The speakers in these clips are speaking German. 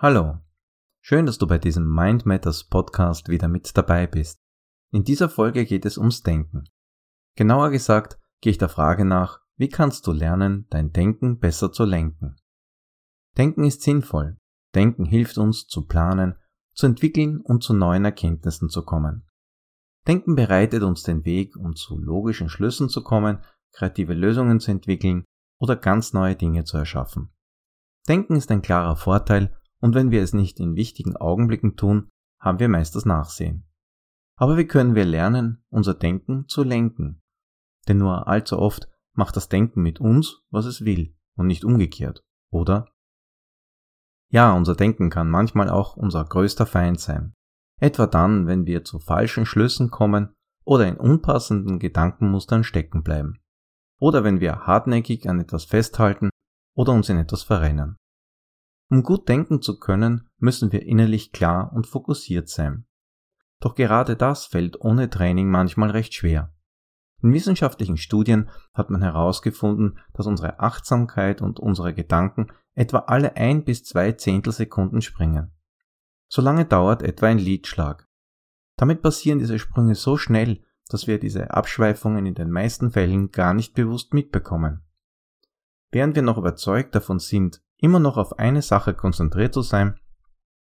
Hallo. Schön, dass du bei diesem Mind Matters Podcast wieder mit dabei bist. In dieser Folge geht es ums Denken. Genauer gesagt gehe ich der Frage nach, wie kannst du lernen, dein Denken besser zu lenken? Denken ist sinnvoll. Denken hilft uns zu planen, zu entwickeln und zu neuen Erkenntnissen zu kommen. Denken bereitet uns den Weg, um zu logischen Schlüssen zu kommen, kreative Lösungen zu entwickeln oder ganz neue Dinge zu erschaffen. Denken ist ein klarer Vorteil und wenn wir es nicht in wichtigen Augenblicken tun, haben wir meist das Nachsehen. Aber wie können wir lernen, unser Denken zu lenken? Denn nur allzu oft macht das Denken mit uns, was es will, und nicht umgekehrt, oder? Ja, unser Denken kann manchmal auch unser größter Feind sein. Etwa dann, wenn wir zu falschen Schlüssen kommen oder in unpassenden Gedankenmustern stecken bleiben. Oder wenn wir hartnäckig an etwas festhalten oder uns in etwas verrennen. Um gut denken zu können, müssen wir innerlich klar und fokussiert sein. Doch gerade das fällt ohne Training manchmal recht schwer. In wissenschaftlichen Studien hat man herausgefunden, dass unsere Achtsamkeit und unsere Gedanken etwa alle ein bis zwei Zehntelsekunden springen. So lange dauert etwa ein Liedschlag. Damit passieren diese Sprünge so schnell, dass wir diese Abschweifungen in den meisten Fällen gar nicht bewusst mitbekommen. Während wir noch überzeugt davon sind, immer noch auf eine Sache konzentriert zu sein,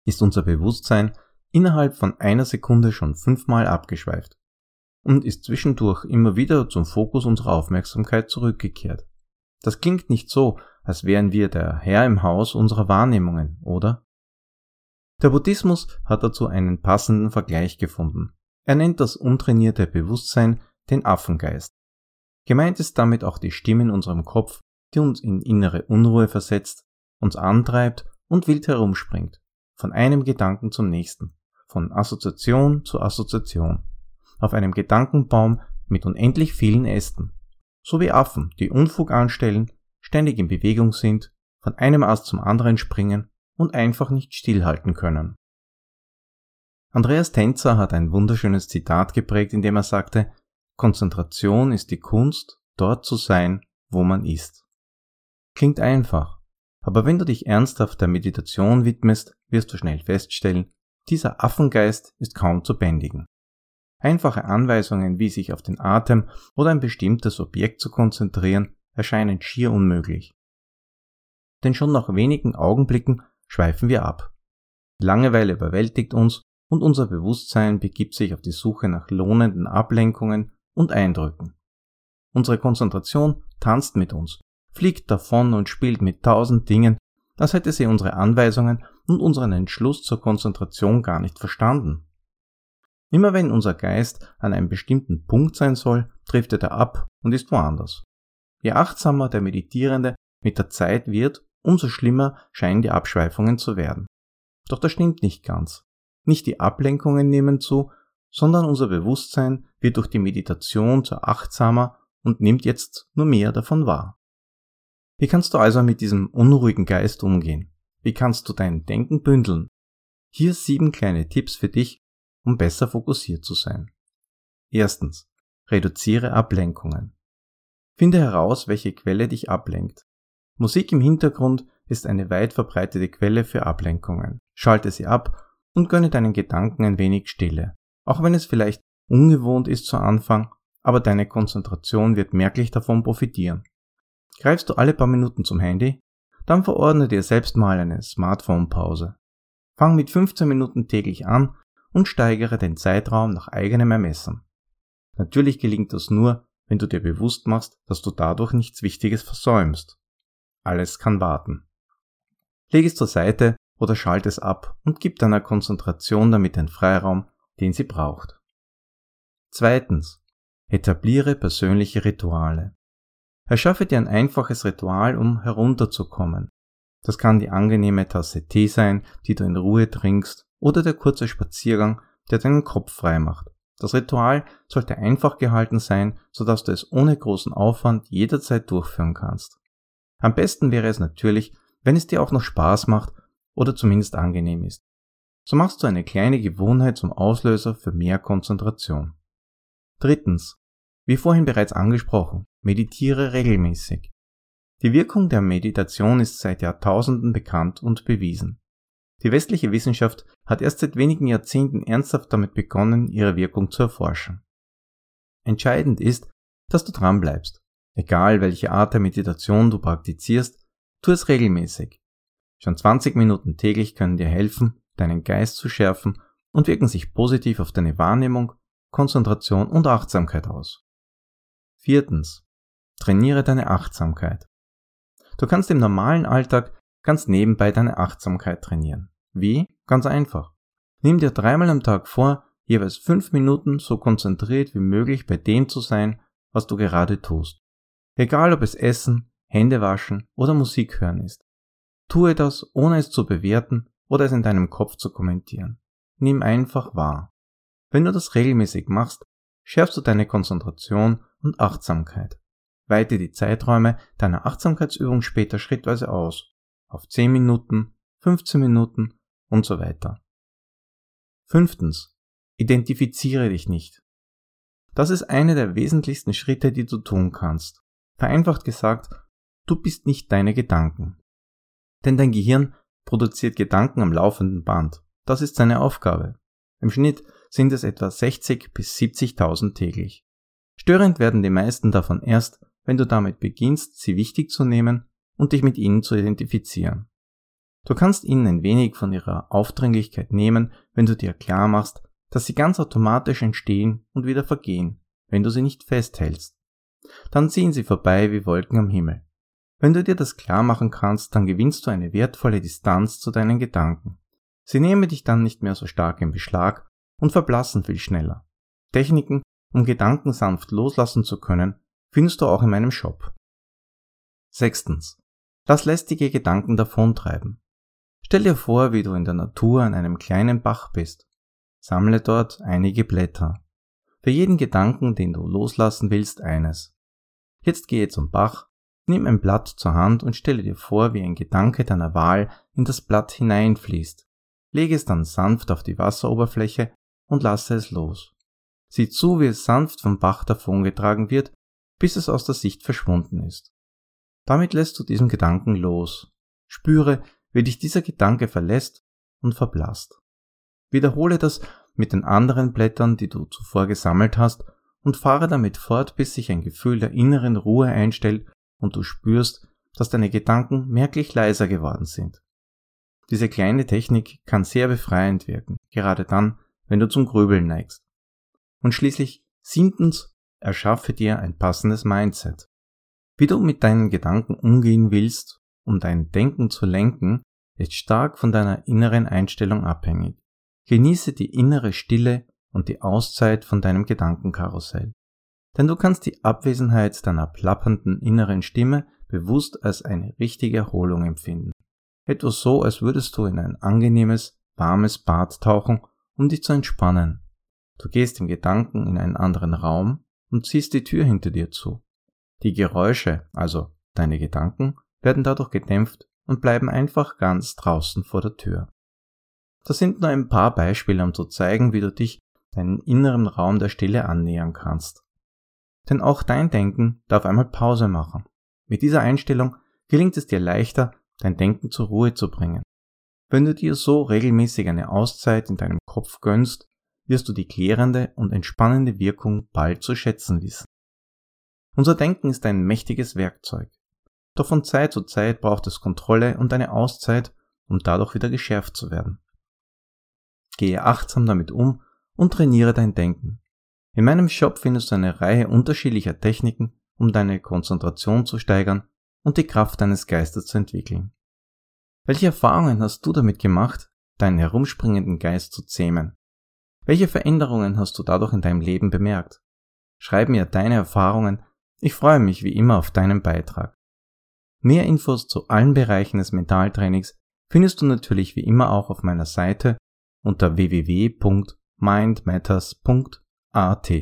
ist unser Bewusstsein innerhalb von einer Sekunde schon fünfmal abgeschweift und ist zwischendurch immer wieder zum Fokus unserer Aufmerksamkeit zurückgekehrt. Das klingt nicht so, als wären wir der Herr im Haus unserer Wahrnehmungen, oder? Der Buddhismus hat dazu einen passenden Vergleich gefunden. Er nennt das untrainierte Bewusstsein den Affengeist. Gemeint ist damit auch die Stimme in unserem Kopf, die uns in innere Unruhe versetzt, uns antreibt und wild herumspringt, von einem Gedanken zum nächsten, von Assoziation zu Assoziation, auf einem Gedankenbaum mit unendlich vielen Ästen, so wie Affen, die Unfug anstellen, ständig in Bewegung sind, von einem Ast zum anderen springen und einfach nicht stillhalten können. Andreas Tänzer hat ein wunderschönes Zitat geprägt, in dem er sagte, Konzentration ist die Kunst, dort zu sein, wo man ist. Klingt einfach, aber wenn du dich ernsthaft der Meditation widmest, wirst du schnell feststellen, dieser Affengeist ist kaum zu bändigen. Einfache Anweisungen, wie sich auf den Atem oder ein bestimmtes Objekt zu konzentrieren, erscheinen schier unmöglich. Denn schon nach wenigen Augenblicken schweifen wir ab. Langeweile überwältigt uns und unser Bewusstsein begibt sich auf die Suche nach lohnenden Ablenkungen und Eindrücken. Unsere Konzentration tanzt mit uns, fliegt davon und spielt mit tausend Dingen, als hätte sie unsere Anweisungen und unseren Entschluss zur Konzentration gar nicht verstanden. Immer wenn unser Geist an einem bestimmten Punkt sein soll, driftet er ab und ist woanders. Je achtsamer der Meditierende mit der Zeit wird, umso schlimmer scheinen die Abschweifungen zu werden. Doch das stimmt nicht ganz. Nicht die Ablenkungen nehmen zu, sondern unser Bewusstsein wird durch die Meditation zu achtsamer und nimmt jetzt nur mehr davon wahr. Wie kannst du also mit diesem unruhigen Geist umgehen? Wie kannst du dein Denken bündeln? Hier sieben kleine Tipps für dich, um besser fokussiert zu sein. Erstens. Reduziere Ablenkungen. Finde heraus, welche Quelle dich ablenkt. Musik im Hintergrund ist eine weit verbreitete Quelle für Ablenkungen. Schalte sie ab und gönne deinen Gedanken ein wenig Stille. Auch wenn es vielleicht ungewohnt ist zu Anfang, aber deine Konzentration wird merklich davon profitieren. Greifst du alle paar Minuten zum Handy? Dann verordne dir selbst mal eine Smartphone-Pause. Fang mit 15 Minuten täglich an und steigere den Zeitraum nach eigenem Ermessen. Natürlich gelingt das nur, wenn du dir bewusst machst, dass du dadurch nichts Wichtiges versäumst. Alles kann warten. Leg es zur Seite oder schalt es ab und gib deiner Konzentration damit den Freiraum, den sie braucht. Zweitens. Etabliere persönliche Rituale. Erschaffe dir ein einfaches Ritual, um herunterzukommen. Das kann die angenehme Tasse Tee sein, die du in Ruhe trinkst, oder der kurze Spaziergang, der deinen Kopf frei macht. Das Ritual sollte einfach gehalten sein, sodass du es ohne großen Aufwand jederzeit durchführen kannst. Am besten wäre es natürlich, wenn es dir auch noch Spaß macht oder zumindest angenehm ist. So machst du eine kleine Gewohnheit zum Auslöser für mehr Konzentration. Drittens. Wie vorhin bereits angesprochen, meditiere regelmäßig. Die Wirkung der Meditation ist seit Jahrtausenden bekannt und bewiesen. Die westliche Wissenschaft hat erst seit wenigen Jahrzehnten ernsthaft damit begonnen, ihre Wirkung zu erforschen. Entscheidend ist, dass du dran bleibst. Egal welche Art der Meditation du praktizierst, tu es regelmäßig. Schon 20 Minuten täglich können dir helfen, deinen Geist zu schärfen und wirken sich positiv auf deine Wahrnehmung, Konzentration und Achtsamkeit aus. Viertens. Trainiere deine Achtsamkeit. Du kannst im normalen Alltag ganz nebenbei deine Achtsamkeit trainieren. Wie? Ganz einfach. Nimm dir dreimal am Tag vor, jeweils fünf Minuten so konzentriert wie möglich bei dem zu sein, was du gerade tust. Egal ob es Essen, Hände waschen oder Musik hören ist. Tue das, ohne es zu bewerten oder es in deinem Kopf zu kommentieren. Nimm einfach wahr. Wenn du das regelmäßig machst, schärfst du deine Konzentration und Achtsamkeit. Weite die Zeiträume deiner Achtsamkeitsübung später schrittweise aus, auf 10 Minuten, 15 Minuten und so weiter. Fünftens. Identifiziere dich nicht. Das ist eine der wesentlichsten Schritte, die du tun kannst. Vereinfacht gesagt, du bist nicht deine Gedanken. Denn dein Gehirn produziert Gedanken am laufenden Band. Das ist seine Aufgabe. Im Schnitt sind es etwa 60 bis 70.000 täglich. Störend werden die meisten davon erst, wenn du damit beginnst, sie wichtig zu nehmen und dich mit ihnen zu identifizieren. Du kannst ihnen ein wenig von ihrer Aufdringlichkeit nehmen, wenn du dir klar machst, dass sie ganz automatisch entstehen und wieder vergehen, wenn du sie nicht festhältst. Dann ziehen sie vorbei wie Wolken am Himmel. Wenn du dir das klar machen kannst, dann gewinnst du eine wertvolle Distanz zu deinen Gedanken. Sie nehmen dich dann nicht mehr so stark in Beschlag und verblassen viel schneller. Techniken, um Gedanken sanft loslassen zu können, findest du auch in meinem Shop. Sechstens. Lass lästige Gedanken davontreiben. Stell dir vor, wie du in der Natur an einem kleinen Bach bist. Sammle dort einige Blätter. Für jeden Gedanken, den du loslassen willst, eines. Jetzt gehe zum Bach, nimm ein Blatt zur Hand und stelle dir vor, wie ein Gedanke deiner Wahl in das Blatt hineinfließt. Lege es dann sanft auf die Wasseroberfläche und lasse es los. Sieh zu, wie es sanft vom Bach davongetragen wird, bis es aus der Sicht verschwunden ist. Damit lässt du diesen Gedanken los. Spüre, wie dich dieser Gedanke verlässt und verblasst. Wiederhole das mit den anderen Blättern, die du zuvor gesammelt hast, und fahre damit fort, bis sich ein Gefühl der inneren Ruhe einstellt und du spürst, dass deine Gedanken merklich leiser geworden sind. Diese kleine Technik kann sehr befreiend wirken, gerade dann, wenn du zum Grübeln neigst. Und schließlich siebtens, erschaffe dir ein passendes Mindset. Wie du mit deinen Gedanken umgehen willst, um dein Denken zu lenken, ist stark von deiner inneren Einstellung abhängig. Genieße die innere Stille und die Auszeit von deinem Gedankenkarussell. Denn du kannst die Abwesenheit deiner plappernden inneren Stimme bewusst als eine richtige Erholung empfinden. Etwas so, als würdest du in ein angenehmes, warmes Bad tauchen, um dich zu entspannen. Du gehst im Gedanken in einen anderen Raum und ziehst die Tür hinter dir zu. Die Geräusche, also deine Gedanken, werden dadurch gedämpft und bleiben einfach ganz draußen vor der Tür. Das sind nur ein paar Beispiele, um zu zeigen, wie du dich deinen inneren Raum der Stille annähern kannst. Denn auch dein Denken darf einmal Pause machen. Mit dieser Einstellung gelingt es dir leichter, dein Denken zur Ruhe zu bringen. Wenn du dir so regelmäßig eine Auszeit in deinem Kopf gönnst, wirst du die klärende und entspannende Wirkung bald zu schätzen wissen. Unser Denken ist ein mächtiges Werkzeug. Doch von Zeit zu Zeit braucht es Kontrolle und eine Auszeit, um dadurch wieder geschärft zu werden. Gehe achtsam damit um und trainiere dein Denken. In meinem Shop findest du eine Reihe unterschiedlicher Techniken, um deine Konzentration zu steigern und die Kraft deines Geistes zu entwickeln. Welche Erfahrungen hast du damit gemacht, deinen herumspringenden Geist zu zähmen? Welche Veränderungen hast du dadurch in deinem Leben bemerkt? Schreib mir deine Erfahrungen, ich freue mich wie immer auf deinen Beitrag. Mehr Infos zu allen Bereichen des Mentaltrainings findest du natürlich wie immer auch auf meiner Seite unter www.mindmatters.at.